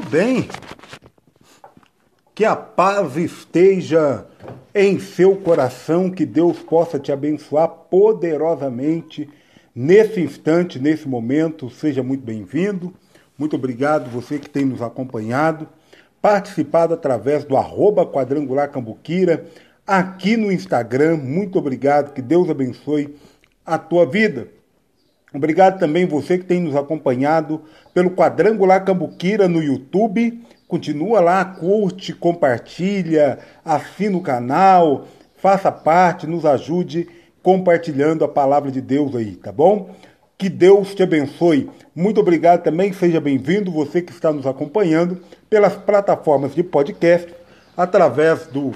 tudo bem. Que a paz esteja em seu coração, que Deus possa te abençoar poderosamente nesse instante, nesse momento. Seja muito bem-vindo. Muito obrigado você que tem nos acompanhado, participado através do arroba quadrangular cambuquira, aqui no Instagram. Muito obrigado, que Deus abençoe a tua vida. Obrigado também você que tem nos acompanhado pelo Quadrangular Cambuquira no YouTube. Continua lá, curte, compartilha, assina o canal, faça parte, nos ajude compartilhando a palavra de Deus aí, tá bom? Que Deus te abençoe. Muito obrigado também, seja bem-vindo você que está nos acompanhando pelas plataformas de podcast, através do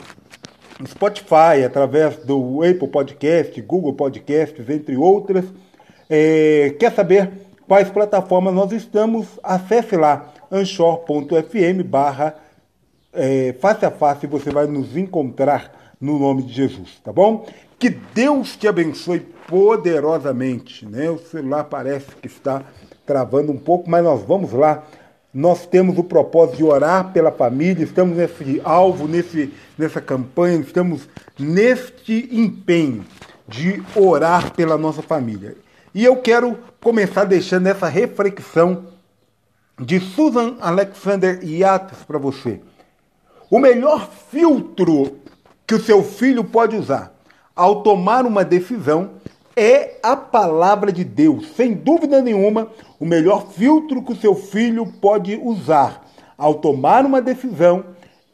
Spotify, através do Apple Podcast, Google Podcasts, entre outras. É, quer saber quais plataformas nós estamos? Acesse lá anchor.fm barra é, face a face você vai nos encontrar no nome de Jesus, tá bom? Que Deus te abençoe poderosamente, né? O celular parece que está travando um pouco, mas nós vamos lá. Nós temos o propósito de orar pela família, estamos nesse alvo, nesse, nessa campanha, estamos neste empenho de orar pela nossa família. E eu quero começar deixando essa reflexão de Susan Alexander Yates para você. O melhor filtro que o seu filho pode usar ao tomar uma decisão é a palavra de Deus. Sem dúvida nenhuma, o melhor filtro que o seu filho pode usar ao tomar uma decisão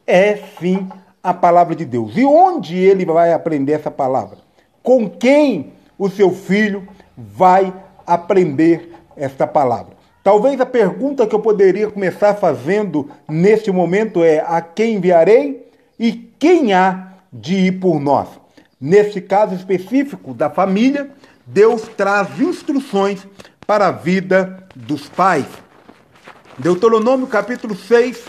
é sim a palavra de Deus. E onde ele vai aprender essa palavra? Com quem o seu filho vai aprender esta palavra. Talvez a pergunta que eu poderia começar fazendo neste momento é: a quem enviarei e quem há de ir por nós? Neste caso específico da família, Deus traz instruções para a vida dos pais. Deuteronômio capítulo 6,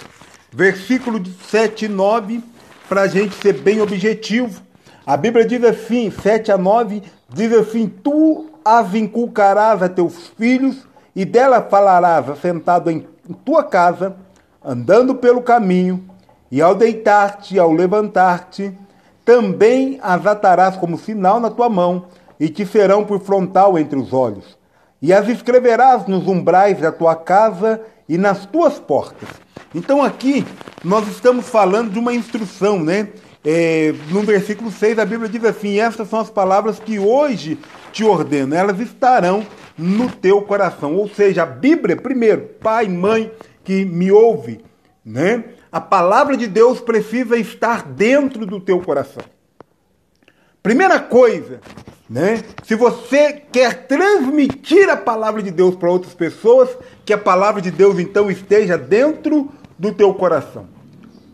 versículo 7 e 9, para a gente ser bem objetivo. A Bíblia diz assim, 7 a 9, diz assim: Tu as inculcarás a teus filhos, e dela falarás assentado em tua casa, andando pelo caminho, e ao deitar-te ao levantar-te, também as atarás como sinal na tua mão, e te serão por frontal entre os olhos. E as escreverás nos umbrais da tua casa e nas tuas portas. Então aqui nós estamos falando de uma instrução, né? É, no versículo 6 a Bíblia diz assim: Estas são as palavras que hoje te ordeno, elas estarão no teu coração. Ou seja, a Bíblia, primeiro, pai, mãe que me ouve, né? A palavra de Deus precisa estar dentro do teu coração. Primeira coisa, né? Se você quer transmitir a palavra de Deus para outras pessoas, que a palavra de Deus então esteja dentro do teu coração.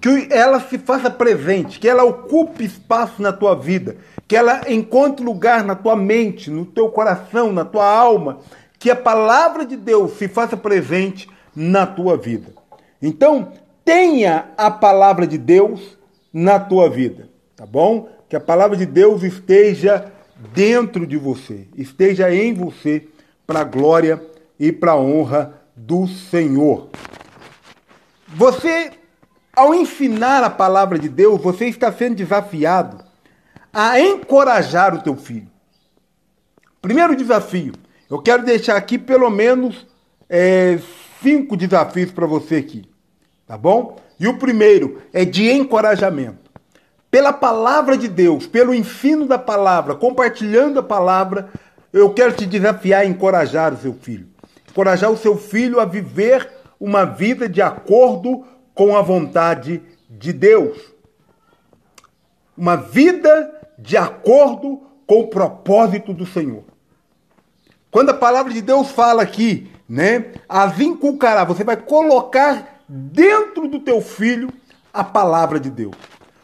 Que ela se faça presente, que ela ocupe espaço na tua vida, que ela encontre lugar na tua mente, no teu coração, na tua alma, que a palavra de Deus se faça presente na tua vida. Então, tenha a palavra de Deus na tua vida, tá bom? Que a palavra de Deus esteja dentro de você, esteja em você para a glória e para a honra do Senhor. Você, ao ensinar a palavra de Deus, você está sendo desafiado a encorajar o teu filho. Primeiro desafio, eu quero deixar aqui pelo menos é, cinco desafios para você aqui, tá bom? E o primeiro é de encorajamento. Pela palavra de Deus, pelo ensino da palavra, compartilhando a palavra, eu quero te desafiar a encorajar o seu filho. Encorajar o seu filho a viver uma vida de acordo com a vontade de Deus. Uma vida de acordo com o propósito do Senhor. Quando a palavra de Deus fala aqui, né, as inculcará, você vai colocar dentro do teu filho a palavra de Deus.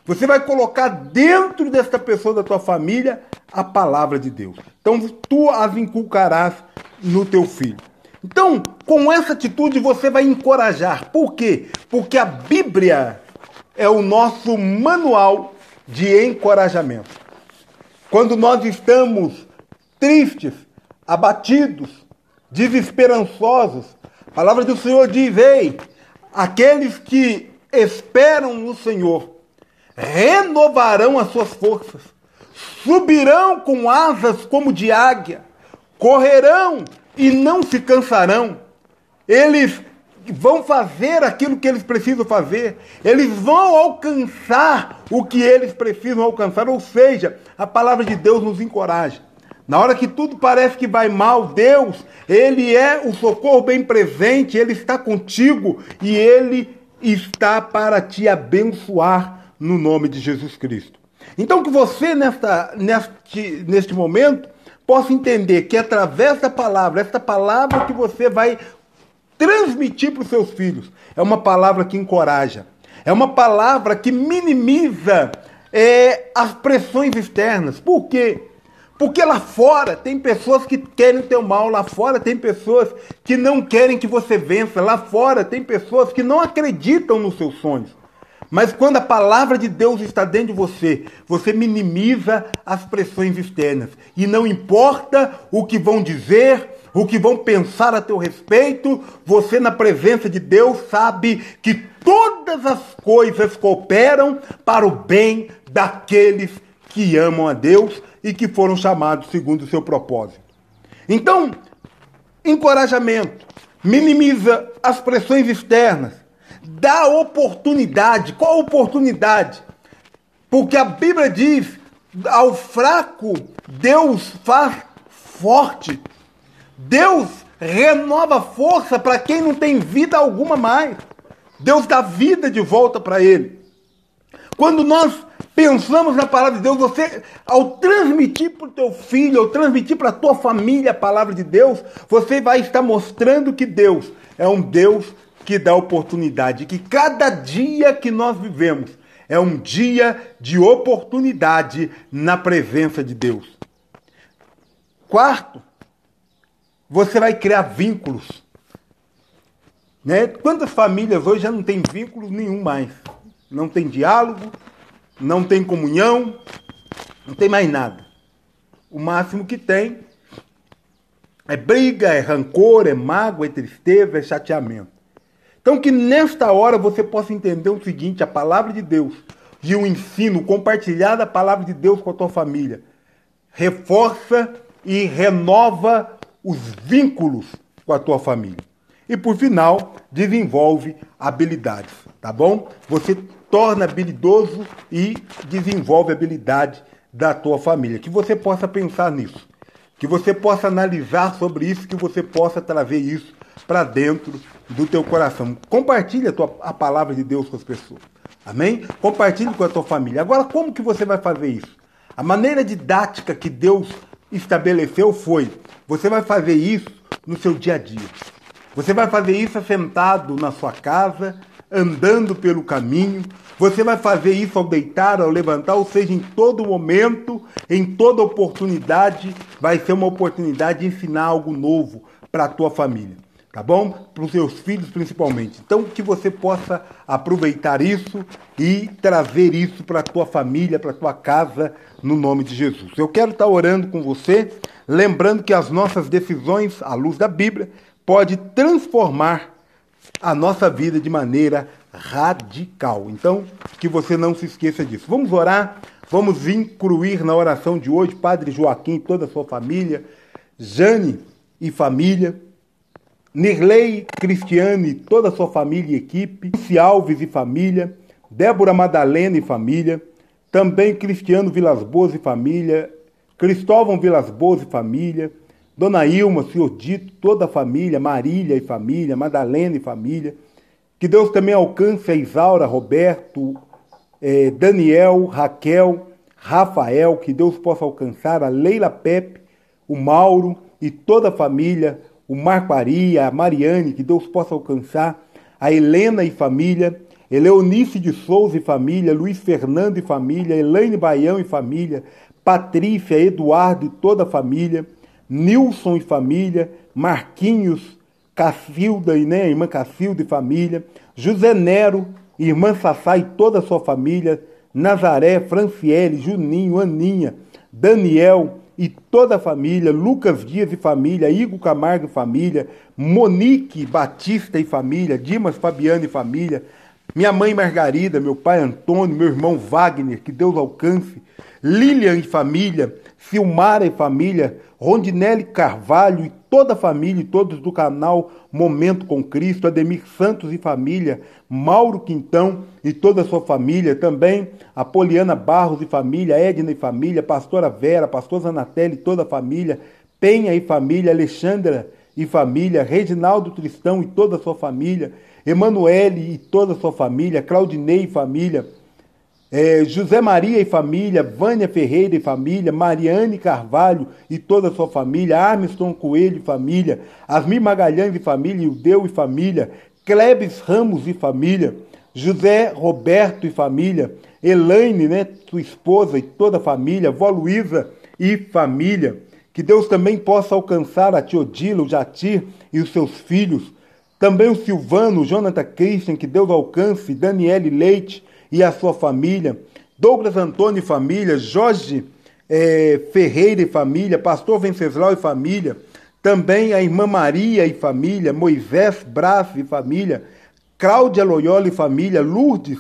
Você vai colocar dentro desta pessoa da tua família a palavra de Deus. Então tu as inculcarás no teu filho. Então, com essa atitude você vai encorajar. Por quê? Porque a Bíblia é o nosso manual de encorajamento. Quando nós estamos tristes, abatidos, desesperançosos, a palavra do Senhor diz: Ei, aqueles que esperam no Senhor, renovarão as suas forças, subirão com asas como de águia, correrão e não se cansarão. Eles vão fazer aquilo que eles precisam fazer, eles vão alcançar o que eles precisam alcançar, ou seja, a palavra de Deus nos encoraja. Na hora que tudo parece que vai mal, Deus, Ele é o socorro bem presente, Ele está contigo e Ele está para te abençoar no nome de Jesus Cristo. Então que você, nesta, neste, neste momento, possa entender que através da palavra, esta palavra que você vai transmitir para os seus filhos, é uma palavra que encoraja, é uma palavra que minimiza é, as pressões externas. Por quê? Porque lá fora tem pessoas que querem o teu mal, lá fora tem pessoas que não querem que você vença, lá fora tem pessoas que não acreditam nos seus sonhos. Mas quando a palavra de Deus está dentro de você, você minimiza as pressões externas. E não importa o que vão dizer, o que vão pensar a teu respeito, você na presença de Deus sabe que todas as coisas cooperam para o bem daqueles que amam a Deus e que foram chamados segundo o seu propósito. Então, encorajamento, minimiza as pressões externas, dá oportunidade. Qual oportunidade? Porque a Bíblia diz: ao fraco Deus faz forte. Deus renova força para quem não tem vida alguma mais. Deus dá vida de volta para ele. Quando nós pensamos na palavra de Deus, você, ao transmitir para o teu filho, ao transmitir para a tua família a palavra de Deus, você vai estar mostrando que Deus é um Deus que dá oportunidade, que cada dia que nós vivemos é um dia de oportunidade na presença de Deus. Quarto, você vai criar vínculos. Né? Quantas famílias hoje já não tem vínculo nenhum mais? Não tem diálogo, não tem comunhão, não tem mais nada. O máximo que tem é briga, é rancor, é mágoa, é tristeza, é chateamento. Então que nesta hora você possa entender o seguinte, a palavra de Deus e o ensino, compartilhar da palavra de Deus com a tua família, reforça e renova os vínculos com a tua família. E por final, desenvolve habilidades, tá bom? Você torna habilidoso e desenvolve habilidade da tua família. Que você possa pensar nisso, que você possa analisar sobre isso, que você possa trazer isso para dentro do tue coração. Compartilhe a, tua, a palavra de Deus com as pessoas. Amém? Compartilhe com a tua família. Agora, como que você vai fazer isso? A maneira didática que Deus estabeleceu foi: você vai fazer isso no seu dia a dia. Você vai fazer isso sentado na sua casa, andando pelo caminho. Você vai fazer isso ao deitar, ao levantar, ou seja, em todo momento, em toda oportunidade, vai ser uma oportunidade de ensinar algo novo para a tua família, tá bom? Para os seus filhos principalmente. Então, que você possa aproveitar isso e trazer isso para a tua família, para a tua casa, no nome de Jesus. Eu quero estar orando com você, lembrando que as nossas decisões, à luz da Bíblia, pode transformar a nossa vida de maneira radical. Então, que você não se esqueça disso. Vamos orar, vamos incluir na oração de hoje Padre Joaquim e toda a sua família, Jane e família, Nirley Cristiane toda a sua família e equipe, Luci Alves e família, Débora Madalena e família, também Cristiano Vilas Boas e família, Cristóvão Vilas Boas e família, Dona Ilma, Senhor Dito, toda a família, Marília e família, Madalena e família. Que Deus também alcance a Isaura, Roberto, eh, Daniel, Raquel, Rafael, que Deus possa alcançar a Leila Pepe, o Mauro e toda a família, o Marco Aria, a Mariane, que Deus possa alcançar, a Helena e família, Eleonice de Souza e família, Luiz Fernando e família, Elaine Baião e família, Patrícia, Eduardo e toda a família, Nilson e família, Marquinhos, Cacilda e né, irmã Cacilda e família, José Nero, irmã Sassá e toda a sua família, Nazaré, Franciele, Juninho, Aninha, Daniel e toda a família, Lucas Dias e família, Igor Camargo e família, Monique Batista e família, Dimas Fabiano e família, minha mãe Margarida, meu pai Antônio, meu irmão Wagner, que Deus alcance, Lilian e família, Silmara e família, Rondinelli Carvalho e toda a família e todos do canal Momento com Cristo, Ademir Santos e família, Mauro Quintão e toda a sua família, também Apoliana Barros e família, Edna e família, Pastora Vera, Pastor Zanatelli e toda a família, Penha e família, Alexandra e família, Reginaldo Tristão e toda a sua família, Emanuele e toda a sua família, Claudinei e família, é, José Maria e família, Vânia Ferreira e família, Mariane Carvalho e toda a sua família, Armstrong Coelho e família, Asmir Magalhães e família, Ildeu e família, Klebs Ramos e família, José Roberto e família, Elaine, né, sua esposa e toda a família, Vó Luísa e família. Que Deus também possa alcançar a Teodila, o Jatir e os seus filhos. Também o Silvano, o Jonathan Christian, que Deus alcance, Daniele Leite, e a sua família, Douglas Antônio e família, Jorge é, Ferreira e família, Pastor Venceslau e família, também a irmã Maria e família, Moisés Braz e família, Cláudia Loyola e família, Lourdes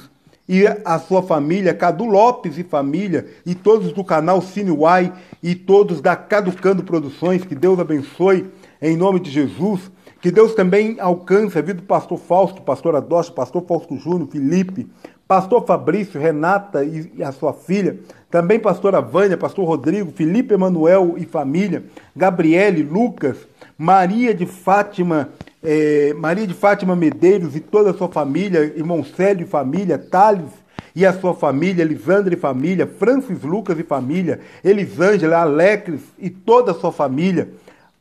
e a sua família, Cadu Lopes e família, e todos do canal Cineuai e todos da Caducando Produções, que Deus abençoe em nome de Jesus. Que Deus também alcance a vida do pastor Fausto, pastor Adosto, pastor Fausto Júnior, Felipe, pastor Fabrício, Renata e a sua filha, também pastora Vânia, pastor Rodrigo, Felipe Emanuel e família, Gabriele, Lucas, Maria de Fátima, eh, Maria de Fátima Medeiros e toda a sua família, irmão Célio e família, Thales e a sua família, Elisandra e família, Francis Lucas e família, Elisângela, Alecres e toda a sua família,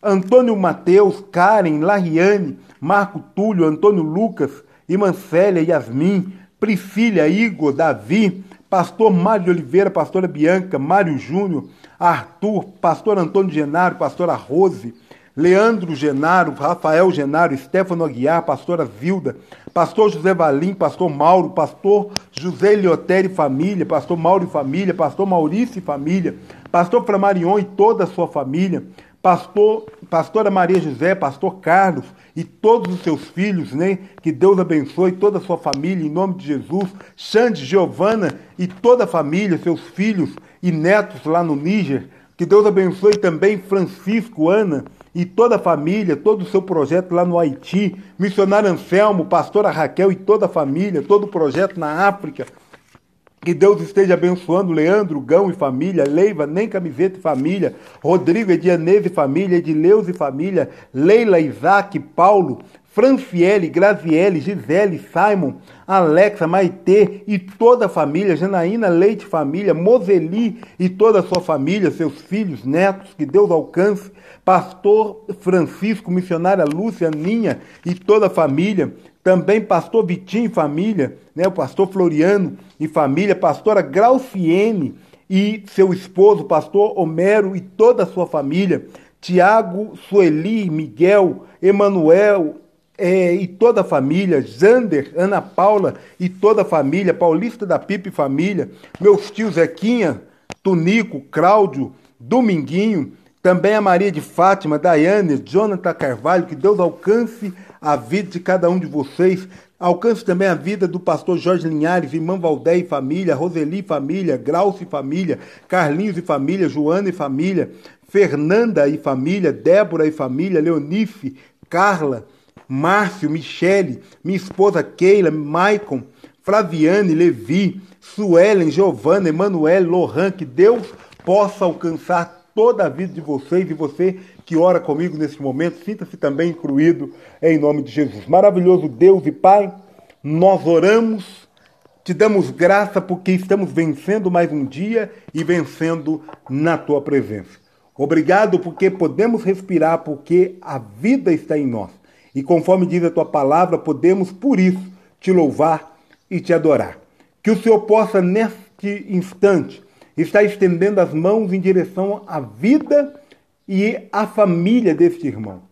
Antônio Mateus, Karen, Lariane, Marco Túlio, Antônio Lucas, Imancélia, Yasmin, Priscila, Igor, Davi, pastor Mário de Oliveira, pastora Bianca, Mário Júnior, Arthur, pastor Antônio Genaro, pastora Rose, Leandro Genaro, Rafael Genaro, Stefano Aguiar, pastora Zilda, pastor José Valim, pastor Mauro, pastor José Leotério e família, pastor Mauro e família, pastor Maurício e família, pastor Flamarion e toda a sua família, pastor, pastora Maria José, pastor Carlos e todos os seus filhos, né? Que Deus abençoe toda a sua família, em nome de Jesus. Xande, Giovana e toda a família, seus filhos e netos lá no Níger. Que Deus abençoe também Francisco, Ana e toda a família, todo o seu projeto lá no Haiti. Missionário Anselmo, pastora Raquel e toda a família, todo o projeto na África. Que Deus esteja abençoando Leandro, Gão e família, Leiva, Nem Camiseta e família, Rodrigo, Edianese e família, Edileus e família, Leila, Isaac, Paulo, Franciele, Graziele, Gisele, Simon, Alexa, Maitê e toda a família, Janaína Leite família, Moseli e toda a sua família, seus filhos, netos, que Deus alcance, Pastor Francisco, missionária Lúcia, Ninha e toda a família, também pastor Vitinho e família, né, o pastor Floriano e família, pastora Grauciene e seu esposo, pastor Homero e toda a sua família, Tiago, Sueli, Miguel, Emanuel é, e toda a família, Zander, Ana Paula e toda a família, Paulista da Pipe família, meus tios Zequinha, Tunico, Cláudio, Dominguinho, também a Maria de Fátima, Daiane, Jonathan Carvalho, que Deus alcance a vida de cada um de vocês. Alcance também a vida do pastor Jorge Linhares, irmã Valdé e família, Roseli e família, Grauce e família, Carlinhos e família, Joana e família, Fernanda e família, Débora e família, Leonice, Carla, Márcio, Michele, minha esposa Keila, Maicon, Flaviane, Levi, Suelen, Giovana, Emanuel, Lohan, que Deus possa alcançar toda a vida de vocês e você que ora comigo nesse momento, sinta-se também incluído em nome de Jesus. Maravilhoso Deus e Pai, nós oramos, te damos graça porque estamos vencendo mais um dia e vencendo na tua presença. Obrigado porque podemos respirar, porque a vida está em nós. E conforme diz a tua palavra, podemos por isso te louvar e te adorar. Que o Senhor possa, neste instante, está estendendo as mãos em direção à vida e à família deste irmão.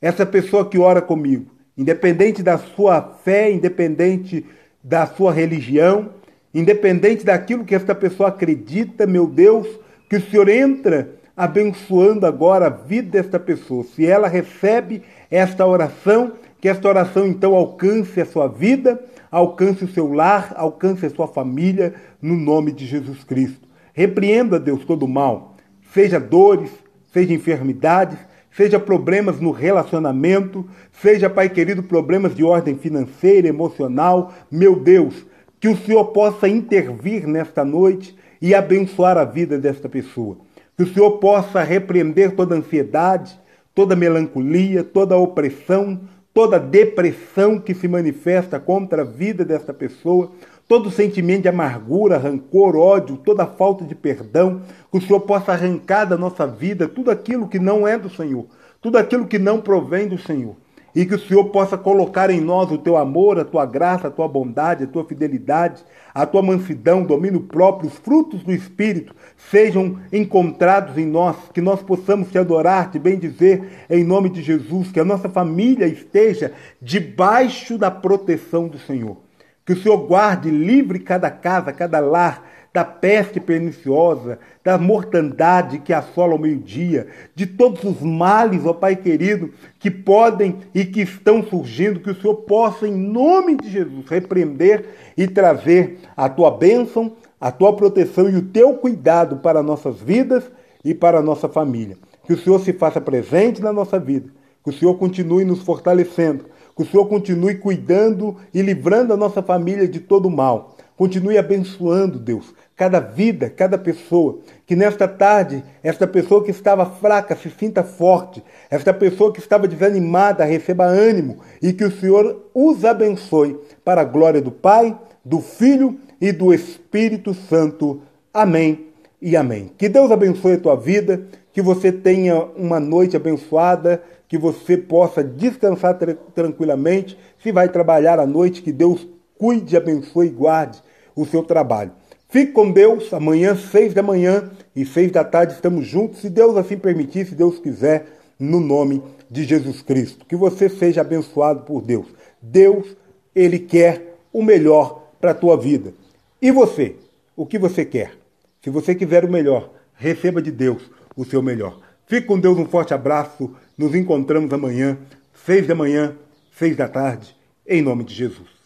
Essa pessoa que ora comigo, independente da sua fé, independente da sua religião, independente daquilo que esta pessoa acredita, meu Deus, que o Senhor entra abençoando agora a vida desta pessoa. Se ela recebe esta oração, que esta oração então alcance a sua vida, alcance o seu lar, alcance a sua família, no nome de Jesus Cristo. Repreenda, Deus, todo o mal, seja dores, seja enfermidades, seja problemas no relacionamento, seja, Pai querido, problemas de ordem financeira, emocional. Meu Deus, que o Senhor possa intervir nesta noite e abençoar a vida desta pessoa. Que o Senhor possa repreender toda ansiedade, toda melancolia, toda opressão, toda depressão que se manifesta contra a vida desta pessoa, todo sentimento de amargura, rancor, ódio, toda falta de perdão, que o Senhor possa arrancar da nossa vida tudo aquilo que não é do Senhor, tudo aquilo que não provém do Senhor e que o Senhor possa colocar em nós o teu amor, a tua graça, a tua bondade, a tua fidelidade, a tua mansidão, domínio próprio, os frutos do Espírito sejam encontrados em nós, que nós possamos te adorar, te bendizer em nome de Jesus, que a nossa família esteja debaixo da proteção do Senhor. Que o Senhor guarde livre cada casa, cada lar da peste perniciosa, da mortandade que assola o meio-dia, de todos os males, ó Pai querido, que podem e que estão surgindo, que o Senhor possa, em nome de Jesus, repreender e trazer a tua bênção, a tua proteção e o teu cuidado para nossas vidas e para a nossa família. Que o Senhor se faça presente na nossa vida, que o Senhor continue nos fortalecendo, que o Senhor continue cuidando e livrando a nossa família de todo mal. Continue abençoando, Deus, cada vida, cada pessoa. Que nesta tarde, esta pessoa que estava fraca se sinta forte. Esta pessoa que estava desanimada receba ânimo. E que o Senhor os abençoe para a glória do Pai, do Filho e do Espírito Santo. Amém e amém. Que Deus abençoe a tua vida. Que você tenha uma noite abençoada que você possa descansar tra tranquilamente. Se vai trabalhar à noite, que Deus cuide, abençoe e guarde o seu trabalho. Fique com Deus. Amanhã, seis da manhã e seis da tarde, estamos juntos. Se Deus assim permitir, se Deus quiser, no nome de Jesus Cristo. Que você seja abençoado por Deus. Deus, Ele quer o melhor para a tua vida. E você? O que você quer? Se você quiser o melhor, receba de Deus o seu melhor. Fique com Deus, um forte abraço. Nos encontramos amanhã, seis da manhã, seis da tarde, em nome de Jesus.